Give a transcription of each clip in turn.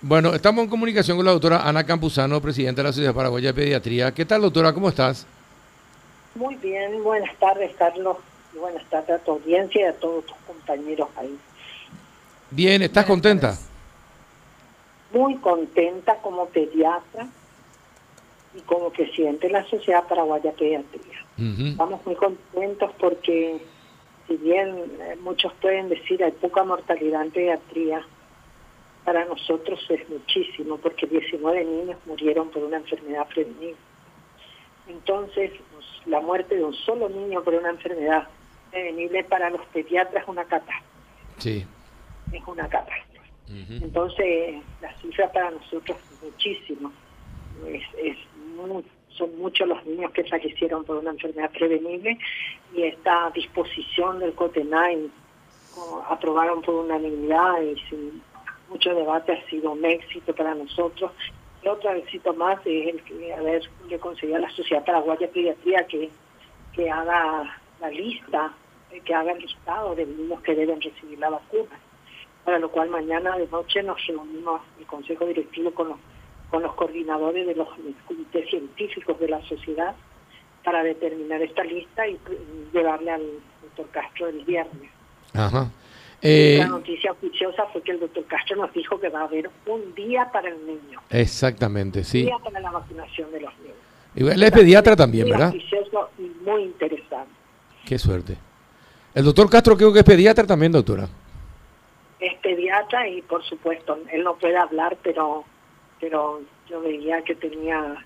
Bueno, estamos en comunicación con la doctora Ana Campuzano, presidenta de la Sociedad Paraguaya de Pediatría. ¿Qué tal, doctora? ¿Cómo estás? Muy bien, buenas tardes, Carlos. Y buenas tardes a tu audiencia y a todos tus compañeros ahí. Bien, ¿estás contenta? Muy contenta como pediatra y como presidente de la Sociedad Paraguaya de Pediatría. Estamos muy contentos porque, si bien eh, muchos pueden decir hay poca mortalidad en pediatría, para nosotros es muchísimo, porque 19 niños murieron por una enfermedad prevenible. Entonces, pues, la muerte de un solo niño por una enfermedad prevenible para los pediatras es una catástrofe. Sí. Es una catástrofe. Entonces, la cifra para nosotros es muchísimo. Es, son muchos los niños que fallecieron por una enfermedad prevenible y esta disposición del COTENAI aprobaron por unanimidad y sin mucho debate, ha sido un éxito para nosotros. Y otro éxito más es el que haberle conseguido a la Sociedad Paraguaya de Pediatría que, que haga la lista, que haga el listado de niños que deben recibir la vacuna. Para lo cual mañana de noche nos reunimos el Consejo Directivo con los, con los coordinadores de los comités científicos de la sociedad para determinar esta lista y llevarle al doctor Castro el viernes. Ajá. Eh, la noticia oficiosa fue que el doctor Castro nos dijo que va a haber un día para el niño. Exactamente, sí. Un día para la vacunación de los niños. Y él es pediatra también, ¿verdad? Oficioso y muy interesante. Qué suerte. El doctor Castro creo que es pediatra también, doctora. Es pediatra y por supuesto, él no puede hablar, pero, pero yo veía que tenía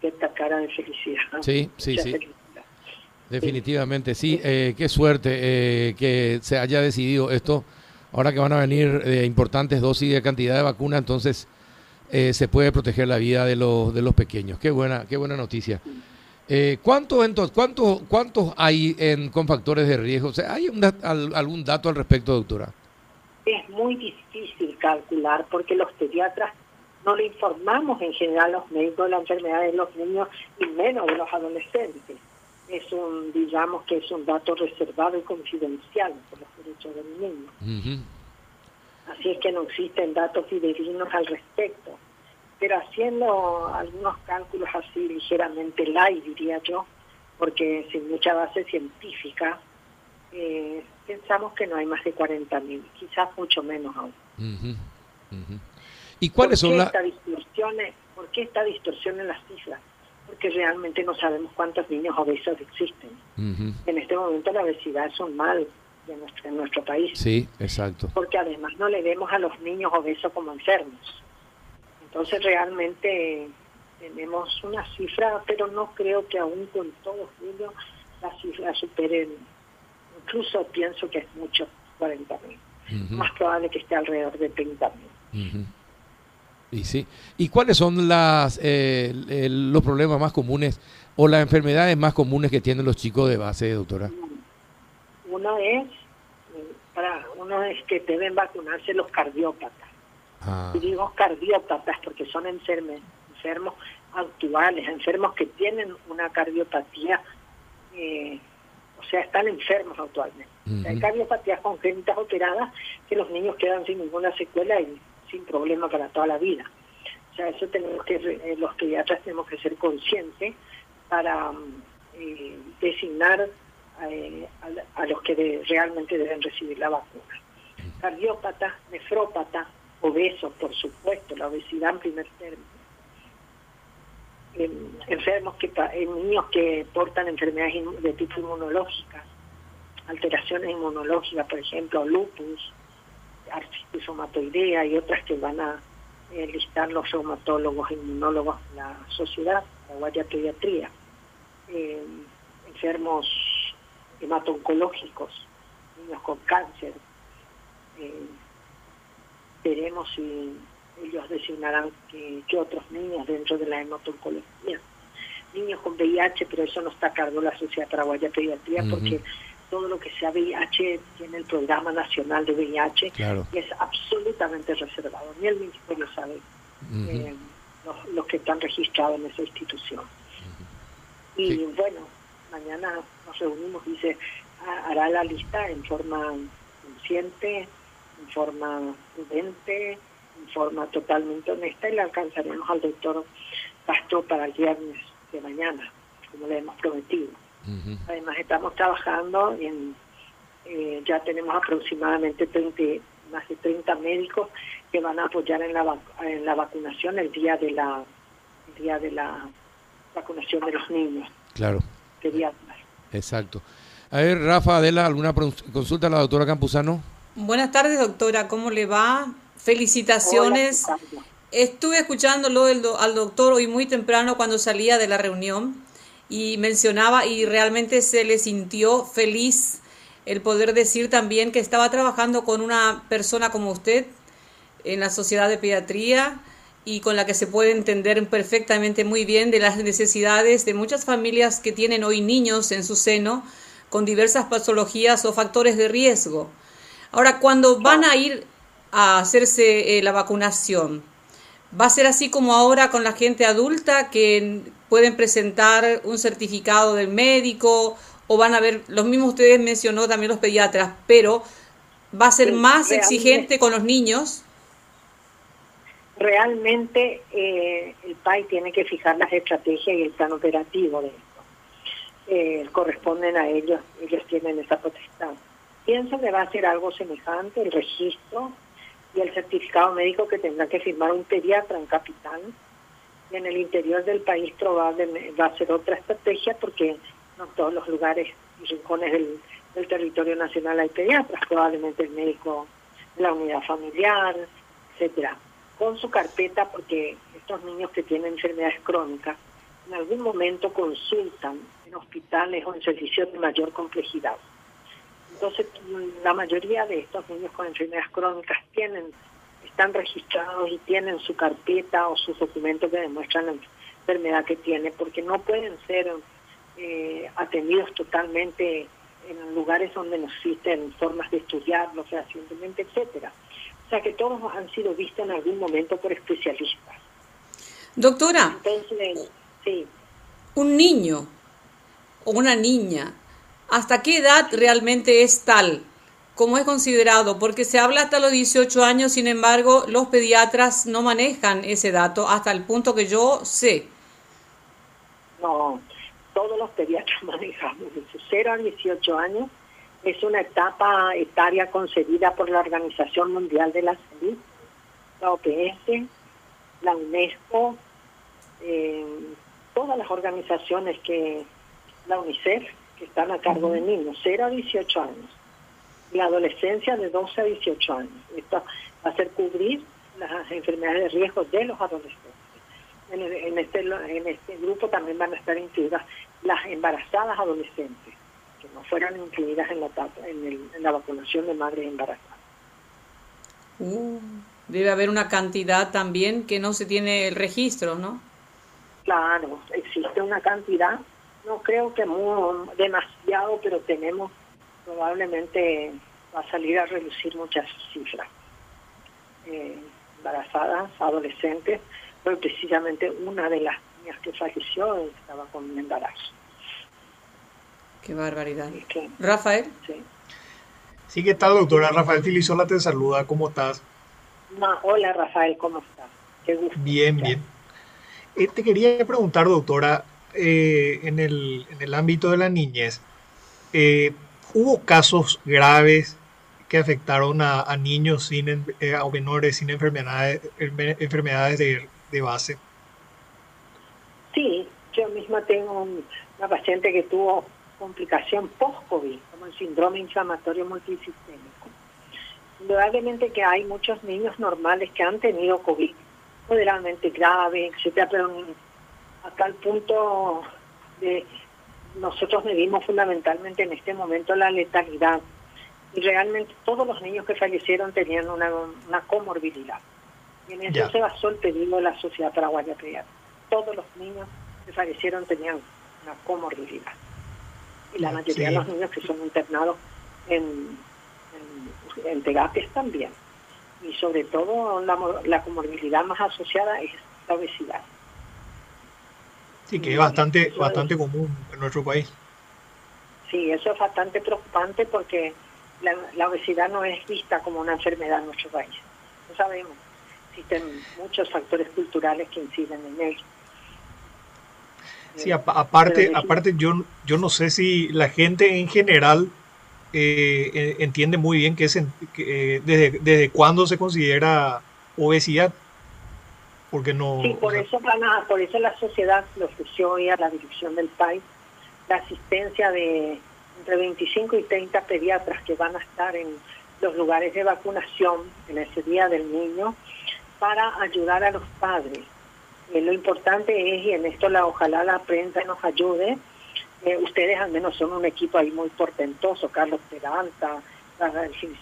esta cara de felicidad. Sí, sí, sí. Definitivamente, sí. Eh, qué suerte eh, que se haya decidido esto. Ahora que van a venir eh, importantes dosis de cantidad de vacuna, entonces se puede proteger la vida de los, de los pequeños. Qué buena, qué buena noticia. ¿Cuántos entonces, cuántos, cuántos hay en, con factores de riesgo? ¿Hay algún dato al respecto, doctora? Es muy difícil calcular porque los pediatras no le informamos en general a los médicos de la enfermedad de los niños y menos de los adolescentes es un, digamos que es un dato reservado y confidencial por los derechos del niño. Así es que no existen datos fidedignos al respecto. Pero haciendo algunos cálculos así ligeramente light, diría yo, porque sin mucha base científica, eh, pensamos que no hay más de 40.000, quizás mucho menos aún. ¿Y cuáles son las... ¿Por qué esta distorsión en las cifras? Porque realmente no sabemos cuántos niños obesos existen. En este momento la obesidad es un mal de nuestro, en nuestro país. Sí, exacto. Porque además no le vemos a los niños obesos como enfermos. Entonces realmente tenemos una cifra, pero no creo que aún con todos ellos la cifra supere, incluso pienso que es mucho, 40 mil. Más probable que esté alrededor de 30 mil. Y sí. ¿Y cuáles son las eh, los problemas más comunes o las enfermedades más comunes que tienen los chicos de base, doctora? Uno es para uno es que deben vacunarse los cardiópatas. Ah. Y digo cardiópatas porque son enfermos, enfermos actuales, enfermos que tienen una cardiopatía, eh, o sea, están enfermos actualmente. Hay cardiopatías congénitas operadas que los niños quedan sin ninguna secuela y sin problema para toda la vida. O sea, eso tenemos que, eh, los pediatras tenemos que ser conscientes para mm, eh, designar eh, a, los que realmente deben recibir la vacuna. Cardiópata, nefrópata, obesos, por supuesto, la obesidad en primer término. enfermos que niños que portan enfermedades de tipo inmunológica, alteraciones inmunológicas, por ejemplo, lupus, artritis reumatoidea y otras que van a eh, listar los reumatólogos, inmunólogos de la sociedad, la pediatría, eh, enfermos hemato-oncológicos, niños con cáncer. Eh, veremos si ellos designarán que, otros niños dentro de la hemato-oncología. Niños con VIH, pero eso no está a cargo de la Sociedad Paraguaya Pediatría porque todo lo que sea VIH tiene el programa nacional de VIH y es absolutamente reservado. Ni el ministerio sabe eh, los, que están registrados en esa institución. Y bueno, mañana nos reunimos se hará la lista en forma consciente, en forma prudente, en forma totalmente honesta y le alcanzaremos al doctor Castro para el viernes de mañana, como le hemos prometido. Además estamos trabajando en, eh, ya tenemos aproximadamente 30, más de 30 médicos que van a apoyar en la, en la vacunación el día de la el día de la vacunación de los niños. Claro. Exacto. A ver, Rafa, Adela, ¿alguna consulta a la doctora Campuzano? Buenas tardes, doctora. ¿Cómo le va? Felicitaciones. Estuve escuchándolo al doctor hoy muy temprano cuando salía de la reunión y mencionaba y realmente se le sintió feliz el poder decir también que estaba trabajando con una persona como usted en la Sociedad de Pediatría y con la que se puede entender perfectamente muy bien de las necesidades de muchas familias que tienen hoy niños en su seno con diversas patologías o factores de riesgo. Ahora, cuando van a ir a hacerse eh, la vacunación, ¿va a ser así como ahora con la gente adulta que pueden presentar un certificado del médico o van a ver, los mismos ustedes mencionó también los pediatras, pero va a ser más exigente con los niños? realmente eh, el PAI tiene que fijar las estrategias y el plan operativo de esto. Eh, corresponden a ellos, ellos tienen esa potestad. Pienso que va a ser algo semejante el registro y el certificado médico que tendrá que firmar un pediatra en capital. Y en el interior del país probablemente va a ser otra estrategia porque no en todos los lugares y rincones del, territorio nacional hay pediatras, probablemente el médico la unidad familiar, etcétera con su carpeta porque estos niños que tienen enfermedades crónicas en algún momento consultan en hospitales o en servicios de mayor complejidad. Entonces, la mayoría de estos niños con enfermedades crónicas tienen, están registrados y tienen su carpeta o sus documentos que demuestran la enfermedad que tiene, porque no pueden ser eh, atendidos totalmente en lugares donde no existen formas de estudiarlo fehacientemente, etcétera. O sea que todos han sido vistos en algún momento por especialistas. Doctora, Entonces, sí. un niño o una niña, ¿hasta qué edad realmente es tal? ¿Cómo es considerado? Porque se habla hasta los 18 años, sin embargo, los pediatras no manejan ese dato hasta el punto que yo sé. No, todos los pediatras manejamos de 0 a 18 años es una etapa etaria concedida por la Organización Mundial de la Salud, la OPS, la UNESCO, eh, todas las organizaciones que, la UNICEF, que están a cargo de niños, 0 a 18 años, la adolescencia de 12 a 18 años. Esto va a ser cubrir las enfermedades de riesgo de los adolescentes. En, en, este, en este grupo también van a estar incluidas las embarazadas adolescentes que no fueran incluidas en la, en, la vacunación de madres embarazadas. Uh, debe haber una cantidad también que no se tiene el registro, ¿no? Claro, existe una cantidad, no creo que muy, demasiado, pero tenemos, probablemente va a salir a reducir muchas cifras. Eh, embarazadas, adolescentes, pero precisamente una de las niñas que falleció estaba con un embarazo. Qué barbaridad. Rafael. Sí. sí, ¿qué tal, doctora? Rafael Filisola te saluda. ¿Cómo estás? hola, Rafael, ¿cómo estás? Qué gusto. Bien, bien. Eh, te quería preguntar, doctora, eh, en, el, en el ámbito de la niñez, eh, ¿hubo casos graves que afectaron a, niños sin, a menores sin enfermedades, enfermedades de, de base? Sí, yo misma tengo una paciente que tuvo complicación post-COVID, como el síndrome inflamatorio multisistémico. Indudablemente que hay muchos niños normales que han tenido COVID, moderadamente grave, etcétera, pero a tal punto de nosotros medimos fundamentalmente en este momento la letalidad y realmente todos los niños que fallecieron tenían una, una comorbilidad. Y en eso se basó el pedido de la Sociedad Paraguaya Pediátrica. Todos los niños que fallecieron tenían una comorbilidad y la mayoría de los niños que son internados en, en, terapias también. Y sobre todo la, la comorbilidad más asociada es la obesidad. Sí, que es bastante, bastante común en nuestro país. Sí, eso es bastante preocupante porque la, la, obesidad no es vista como una enfermedad en nuestro país. No sabemos. existen muchos factores culturales que inciden en ello. Sí, aparte, aparte yo, yo no sé si la gente en general eh, entiende muy bien que es eh, desde, desde cuándo se considera obesidad. Porque no. Sí, por eso, por eso la sociedad le ofreció hoy a la dirección del país la asistencia de entre 25 y 30 pediatras que van a estar en los lugares de vacunación en ese día del niño para ayudar a los padres. Eh, lo importante es, y en esto la ojalá la prensa nos ayude, eh, ustedes al menos son un equipo ahí muy portentoso, Carlos Peralta,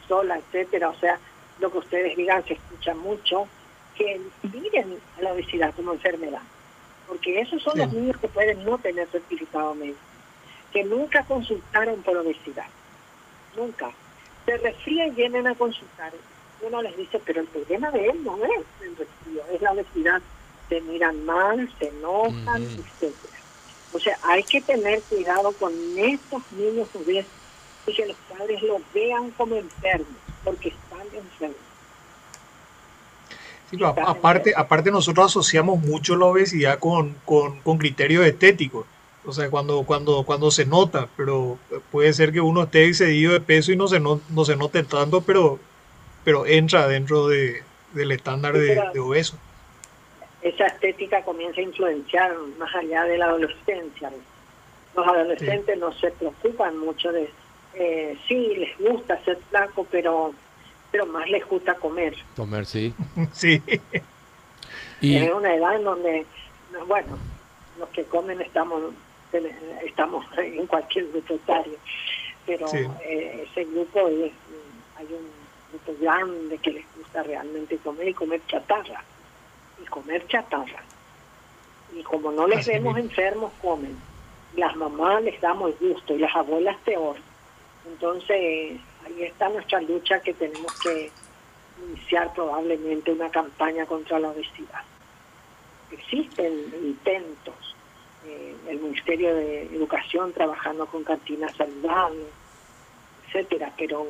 Sola, etcétera, o sea, lo que ustedes digan se escucha mucho, que miren la obesidad como enfermedad, porque esos son los niños que pueden no tener certificado médico, que nunca consultaron por obesidad, nunca. Se resfrían y vienen a consultar. Uno les dice, pero el problema de él no es el resfrío, es la obesidad. Se miran mal, se enojan, etcétera. O sea, hay que tener cuidado con estos niños obesos y que los padres los vean como enfermos, porque están enfermos. Sí, aparte, aparte nosotros asociamos mucho la obesidad con, con, con criterios estéticos. O sea, cuando, cuando, cuando se nota, pero puede ser que uno esté excedido de peso y no se, no, no se note tanto, pero, pero entra dentro de, del estándar de, obeso. Esa estética comienza a influenciar más allá de la adolescencia. Los adolescentes no se preocupan mucho de, eh, sí, les gusta ser flaco, pero pero más les gusta comer. Comer, sí. sí. Y... Es una edad en donde, bueno, los que comen estamos estamos en cualquier grupo etario, pero eh, ese grupo es, hay un grupo grande que les gusta realmente comer y comer chatarra, y comer chatarra. Y como no les vemos enfermos, comen. Las mamás les damos gusto y las abuelas peor. Entonces, ahí está nuestra lucha que tenemos que iniciar probablemente una campaña contra la obesidad. Existen intentos, eh, el Ministerio de Educación trabajando con cantinas saludables, etcétera, pero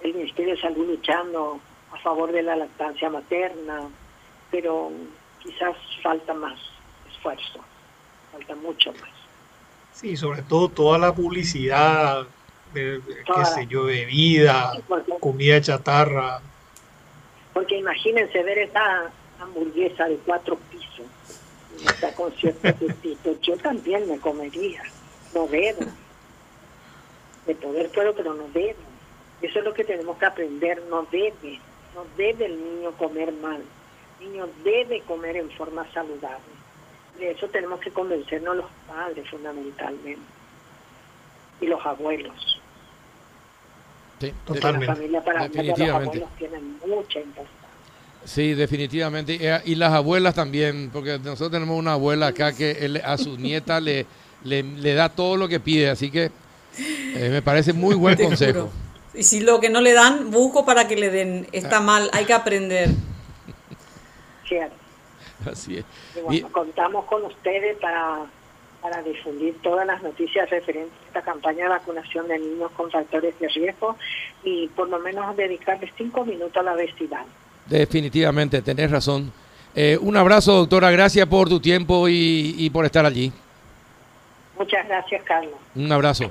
el Ministerio de Salud luchando a favor de la lactancia materna, pero quizás falta más esfuerzo, falta mucho más. Sí, sobre todo toda la publicidad de, qué sé yo, bebida, comida chatarra. Porque imagínense ver esa hamburguesa de cuatro pisos, está con cierto yo también me comería, no debo. De poder puedo, pero no debo. Eso es lo que tenemos que aprender, no debe, no debe el niño comer mal, el niño debe comer en forma saludable. De eso tenemos que convencernos los padres fundamentalmente y los abuelos. Sí, totalmente. definitivamente. Sí, definitivamente. Y las abuelas también, porque nosotros tenemos una abuela acá que a su nieta le, le, da todo lo que pide, así que eh, me parece muy buen consejo. Y si lo que no le dan, busco para que le den. Está ah. mal, hay que aprender. Cierto. Así es. bueno, contamos con ustedes para para difundir todas las noticias referentes a esta campaña de vacunación de niños con factores de riesgo y por lo menos dedicarles cinco minutos a la obesidad. Definitivamente, tenés razón. Eh, un abrazo, doctora. Gracias por tu tiempo y, y por estar allí. Muchas gracias, Carlos. Un abrazo.